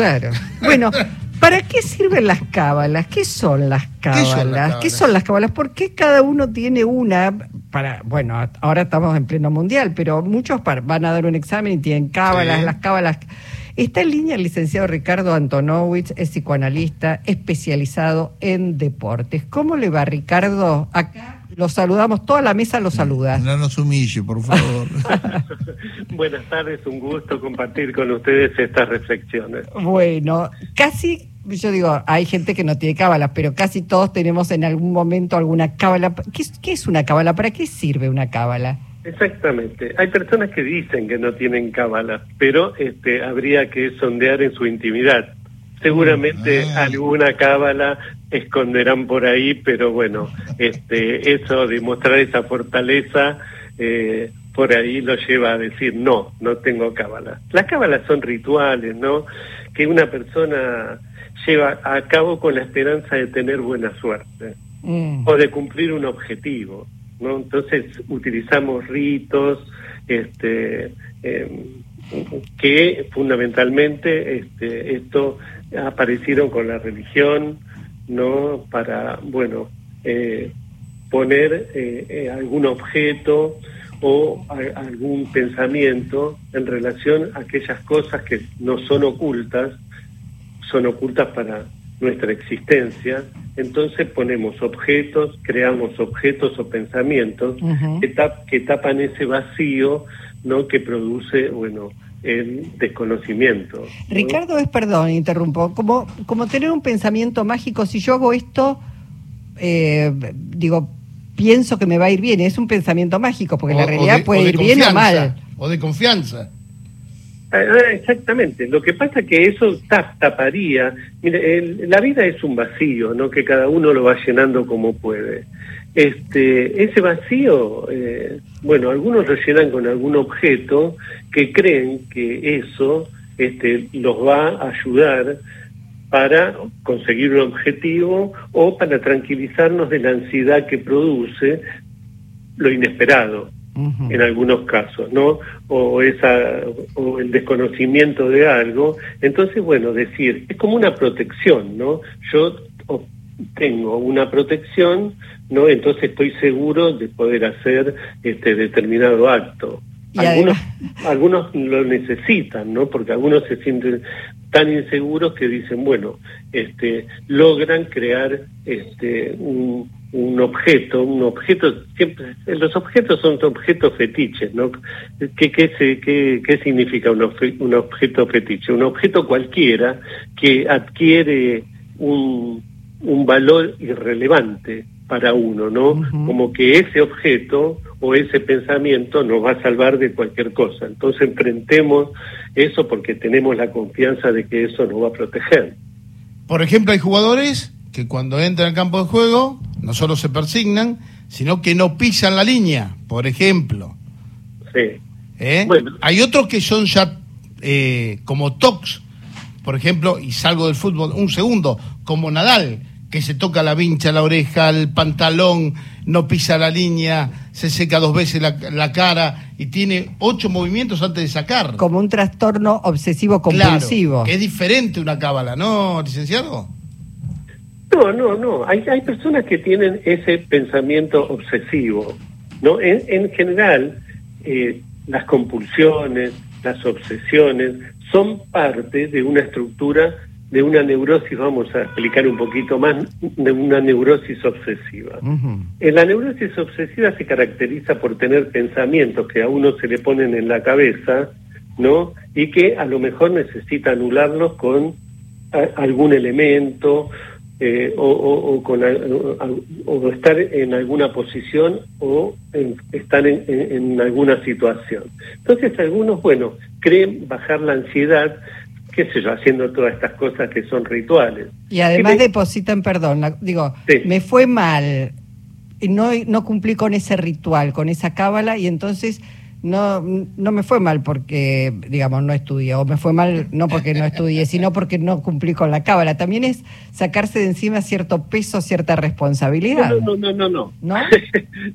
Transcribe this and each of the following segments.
Claro. Bueno, ¿para qué sirven las cábalas? ¿Qué son las cábalas? ¿Qué son las cábalas? ¿Por qué cada uno tiene una? Para, bueno, ahora estamos en pleno mundial, pero muchos van a dar un examen y tienen cábalas, las cábalas. Está en línea el licenciado Ricardo Antonowitz, es psicoanalista especializado en deportes. ¿Cómo le va, Ricardo? Acá lo saludamos, toda la mesa lo saluda. No nos humille, por favor. Buenas tardes, un gusto compartir con ustedes estas reflexiones. Bueno, casi, yo digo, hay gente que no tiene cábala, pero casi todos tenemos en algún momento alguna cábala. ¿Qué, qué es una cábala? ¿Para qué sirve una cábala? Exactamente. Hay personas que dicen que no tienen cábala, pero este, habría que sondear en su intimidad. Seguramente ah. alguna cábala esconderán por ahí, pero bueno, este, eso de mostrar esa fortaleza eh, por ahí lo lleva a decir no, no tengo cábala. Las cábalas son rituales, ¿no? Que una persona lleva a cabo con la esperanza de tener buena suerte mm. o de cumplir un objetivo, ¿no? Entonces utilizamos ritos, este, em, que fundamentalmente este, esto aparecieron con la religión, ¿no? Para, bueno, eh, poner eh, eh, algún objeto o algún pensamiento en relación a aquellas cosas que no son ocultas, son ocultas para nuestra existencia, entonces ponemos objetos, creamos objetos o pensamientos que, que tapan ese vacío ¿no? que produce, bueno, el desconocimiento. Ricardo, es perdón, interrumpo, como, como tener un pensamiento mágico, si yo hago esto, eh, digo, pienso que me va a ir bien, es un pensamiento mágico, porque la realidad puede ir bien o mal. O de confianza. Ah, ah, exactamente, lo que pasa es que eso taparía, mire, la vida es un vacío, ¿no? que cada uno lo va llenando como puede. Este, ese vacío, eh, bueno, algunos rellenan con algún objeto que creen que eso este, los va a ayudar para conseguir un objetivo o para tranquilizarnos de la ansiedad que produce lo inesperado en algunos casos, ¿no? O esa o el desconocimiento de algo. Entonces, bueno, decir, es como una protección, ¿no? Yo tengo una protección, ¿no? Entonces estoy seguro de poder hacer este determinado acto. algunos, algunos lo necesitan, ¿no? Porque algunos se sienten tan inseguros que dicen, bueno, este, logran crear este, un, un objeto, un objeto, siempre, los objetos son objetos fetiches, ¿no? ¿Qué, qué, qué, qué significa un, un objeto fetiche? Un objeto cualquiera que adquiere un, un valor irrelevante para uno, ¿no? Como que ese objeto o ese pensamiento nos va a salvar de cualquier cosa. Entonces enfrentemos eso porque tenemos la confianza de que eso nos va a proteger. Por ejemplo, hay jugadores que cuando entran al campo de juego no solo se persignan, sino que no pisan la línea, por ejemplo. Sí. ¿Eh? Hay otros que son ya eh, como tocs, por ejemplo, y salgo del fútbol un segundo, como Nadal, que se toca la vincha, la oreja, el pantalón, no pisa la línea, se seca dos veces la, cara y tiene ocho movimientos antes de sacar. Como un trastorno obsesivo compulsivo. es diferente una cábala, ¿no, licenciado? No, no, no. Hay, hay personas que tienen ese pensamiento obsesivo. ¿no? En, en general, eh, las compulsiones, las obsesiones, son parte de una estructura de una neurosis, vamos a explicar un poquito más, de una neurosis obsesiva. En la neurosis obsesiva se caracteriza por tener pensamientos que a uno se le ponen en la cabeza, ¿no? Y que a lo mejor necesita anularlos con algún elemento eh, o, con, o, estar en alguna posición o estar en, en, alguna situación. Entonces algunos, bueno, creen bajar la ansiedad qué sé yo, haciendo todas estas cosas que son rituales. Y además depositan perdón, digo, me fue mal, no, no cumplí con ese ritual, con esa cábala, y entonces no, no me fue mal porque, digamos, no estudié, o me fue mal no porque no estudié, sino porque no cumplí con la cábala. También es sacarse de encima cierto peso, cierta responsabilidad. No, no, no, no, no.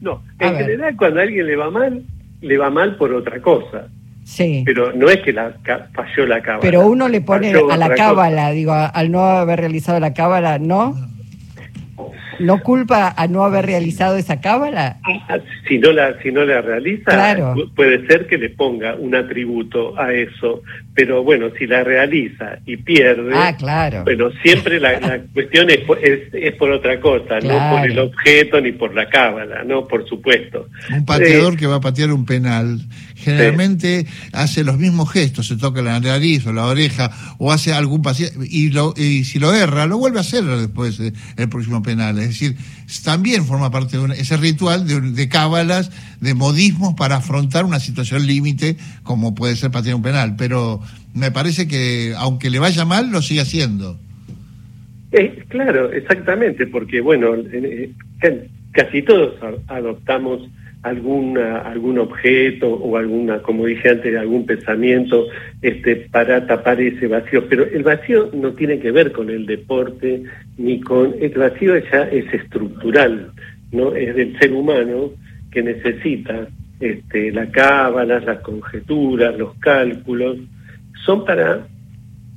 No, en general cuando a alguien le va mal, le va mal por otra cosa. Sí. Pero no es que la falló la cábala. Pero uno le pone a la cábala, digo, al no haber realizado la cábala, ¿no? ¿No culpa a no haber realizado esa cábala? Ah, si no la, si no la realiza, puede ser que le ponga un atributo a eso, pero bueno, si la realiza y pierde, ah, claro. bueno, siempre la, cuestión es, es, por otra cosa, no por el objeto ni por la cábala, no, por supuesto. Un pateador eh, que va a patear un penal generalmente hace los mismos gestos, se toca la nariz o la oreja o hace algún paciente y, lo, y si lo erra, lo vuelve a hacer después el próximo penal. Es decir, también forma parte de ese ritual de, cábalas, de modismos para afrontar una situación límite como puede ser patear un penal. Pero me parece que aunque le vaya mal, lo sigue haciendo. Eh, claro, exactamente, porque bueno, eh, casi todos adoptamos alguna, algún objeto o alguna, como dije antes, algún pensamiento este, para tapar ese vacío. Pero el vacío no tiene que ver con el deporte ni con... El vacío ya es estructural, ¿no? Es del ser humano que necesita este, la cábala, las conjeturas, los cálculos, son para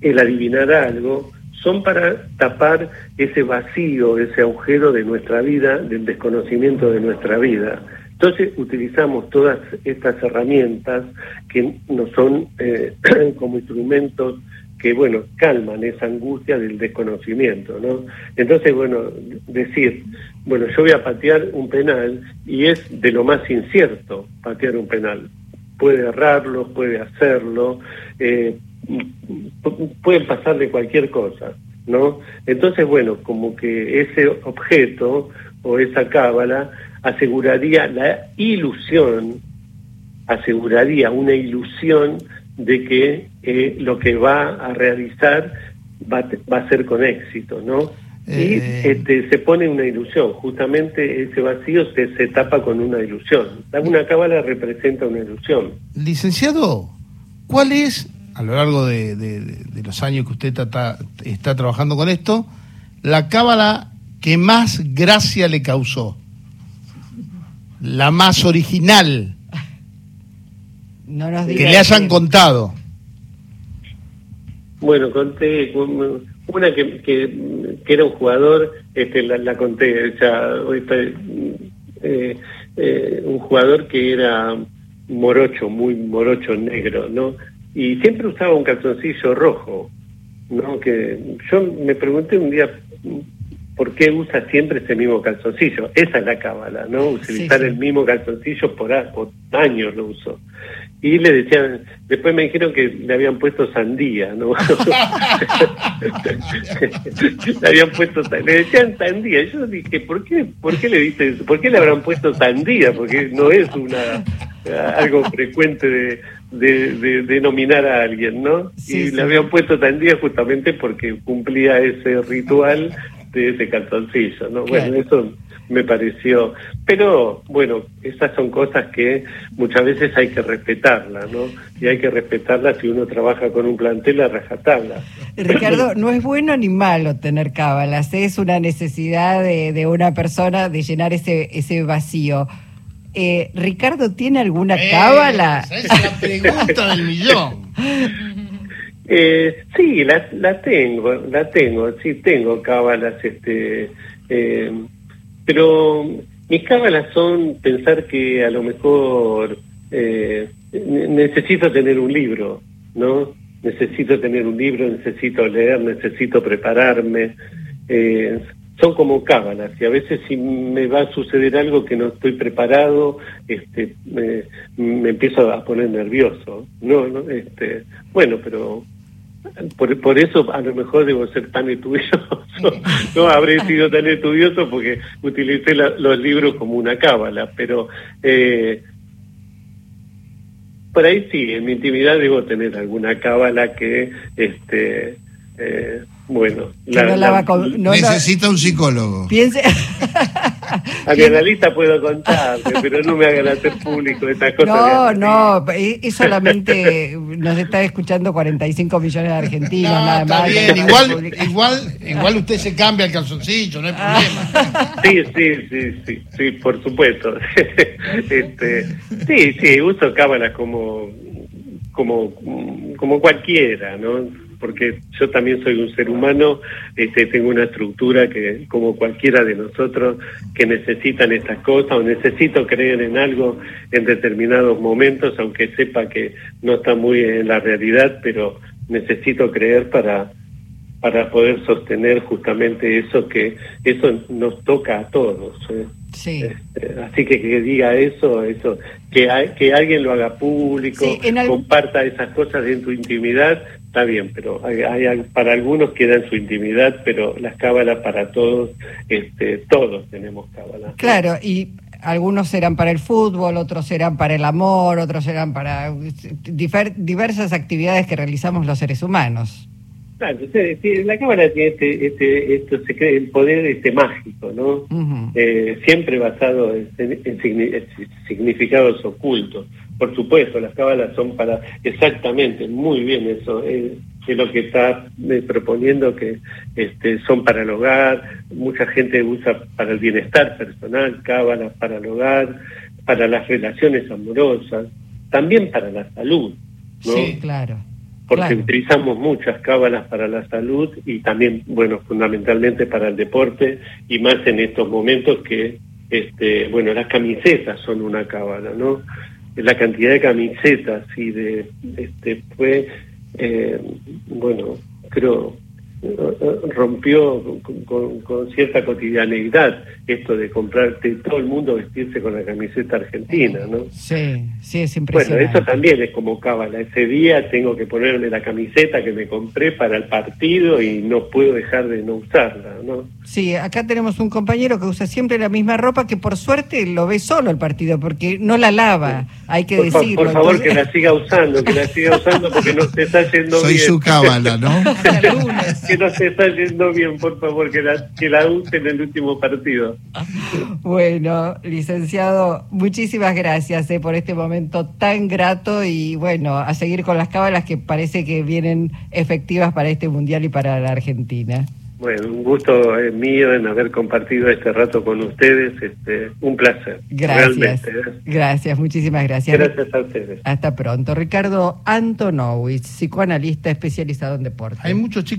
el adivinar algo, son para tapar ese vacío, ese agujero de nuestra vida, del desconocimiento de nuestra vida. Entonces utilizamos todas estas herramientas que no son eh, como instrumentos que, bueno, calman esa angustia del desconocimiento, ¿no? Entonces, bueno, decir, bueno, yo voy a patear un penal y es de lo más incierto patear un penal. Puede errarlo, puede hacerlo, eh, pasarle cualquier cosa, ¿no? Entonces, bueno, como que ese objeto o esa cábala aseguraría la ilusión, aseguraría una ilusión de que eh, lo que va a realizar va, va, a ser con éxito, ¿no? y eh. este, se pone una ilusión, justamente ese vacío se, se tapa con una ilusión. Una cábala representa una ilusión. Licenciado, ¿cuál es, a lo largo de, de los años que usted está trabajando con esto, la cábala que más gracia le causó? La más original que le hayan contado. Bueno, conté una que, que, era un jugador, este, la, conté, eh, eh, un jugador que era morocho, muy morocho negro, ¿no? Y siempre usaba un calzoncillo rojo, ¿no? Que yo me pregunté un día ¿por qué usa siempre ese mismo calzoncillo? Esa es la cábala, ¿no? Utilizar el mismo calzoncillo por, años lo usó. Y le decían, después me dijeron que le habían puesto sandía, ¿no? le habían puesto, le decían sandía. Yo dije, ¿por qué, por qué le dices, por qué le habrán puesto sandía? Porque no es una algo frecuente de, de, denominar a alguien, ¿no? y le habían puesto sandía justamente porque cumplía ese ritual de ese calzoncillo, ¿no? Bueno, eso me pareció. Pero bueno, esas son cosas que muchas veces hay que respetarlas, ¿no? Y hay que respetarlas si uno trabaja con un plantel a rajatabla. Ricardo, no es bueno ni malo tener cábalas, es una necesidad de, de una persona de llenar ese, ese vacío. Eh, Ricardo, ¿tiene alguna eh, cábala? Esa es la pregunta del millón. Eh, sí, la, la tengo, la tengo, sí tengo cábalas, este, eh, pero mis cábalas son pensar que a lo mejor eh, necesito tener un libro, ¿no? Necesito tener un libro, necesito leer, necesito prepararme. Eh, son como cábalas y a veces si me va a suceder algo que no estoy preparado, este, me, me empiezo a poner nervioso, ¿no? ¿no? Este, bueno, pero por, por eso a lo mejor debo ser tan estudioso. no habré sido tan estudioso porque utilicé los libros como una cábala, pero eh, por ahí sí, en mi intimidad debo tener alguna cábala que este eh, bueno, necesita un psicólogo. Piense. A mi analista puedo contarte, pero no me hagan hacer público estas cosas. No, no, es solamente nos está escuchando 45 millones de argentinos, nada más. Bien. Igual, igual, igual usted se cambia el calzoncillo, no hay problema. Sí, sí, sí, sí, sí, por supuesto. Este, sí, sí, uso cámaras como como, como cualquiera, ¿no? Porque yo también soy un ser humano, este, tengo una estructura que, como cualquiera de nosotros, que necesitan estas cosas o necesito creer en algo en determinados momentos, aunque sepa que no está muy en la realidad, pero necesito creer para para poder sostener justamente eso que eso nos toca a todos. ¿eh? Sí. Este, así que que diga eso, eso que, que alguien lo haga público, comparta esas cosas en tu intimidad, está bien, pero hay, para algunos queda en su intimidad, pero las cábalas para todos, este, todos tenemos cábalas. Claro, y algunos serán para el fútbol, otros serán para el amor, otros serán para diversas actividades que realizamos los seres humanos. Claro, la cámara tiene este, este, esto se cree el poder este mágico, ¿no? eh, siempre basado en, en, significados ocultos. Por supuesto, las cábalas son para exactamente, muy bien eso, eh, es lo que está eh, proponiendo que este, son para el hogar, mucha gente usa para el bienestar personal, cábalas para el hogar, para las relaciones amorosas, también para la salud, ¿no? Sí, claro porque utilizamos muchas cábalas para la salud y también, bueno, fundamentalmente para el deporte y más en estos momentos que, este, bueno, las camisetas son una cábala, ¿no? La cantidad de camisetas y de, este, fue, eh, bueno, creo rompió con, cierta cotidianeidad esto de comprarte todo el mundo vestirse con la camiseta argentina, ¿no? Sí, sí, es impresionante. Bueno, eso también es como cábala. Ese día tengo que ponerme la camiseta que me compré para el partido y no puedo dejar de no usarla, ¿no? Sí, acá tenemos un compañero que usa siempre la misma ropa que por suerte lo ve solo el partido porque no la lava, hay que decirlo. Por favor, que la siga usando, que la siga usando porque no se está yendo bien. Soy su cábala, ¿no? que no se está yendo bien, por favor, que la, que la use en el último partido. Bueno, licenciado, muchísimas gracias eh, por este momento tan grato y bueno, a seguir con las cábalas que parece que vienen efectivas para este mundial y para la Argentina. Bueno, un gusto eh, mío en haber compartido este rato con ustedes. Este, un placer. Gracias. ¿eh? Gracias, muchísimas gracias. Gracias a ustedes. Hasta pronto. Ricardo Antonowitz, psicoanalista especializado en deporte. Hay muchos chicos.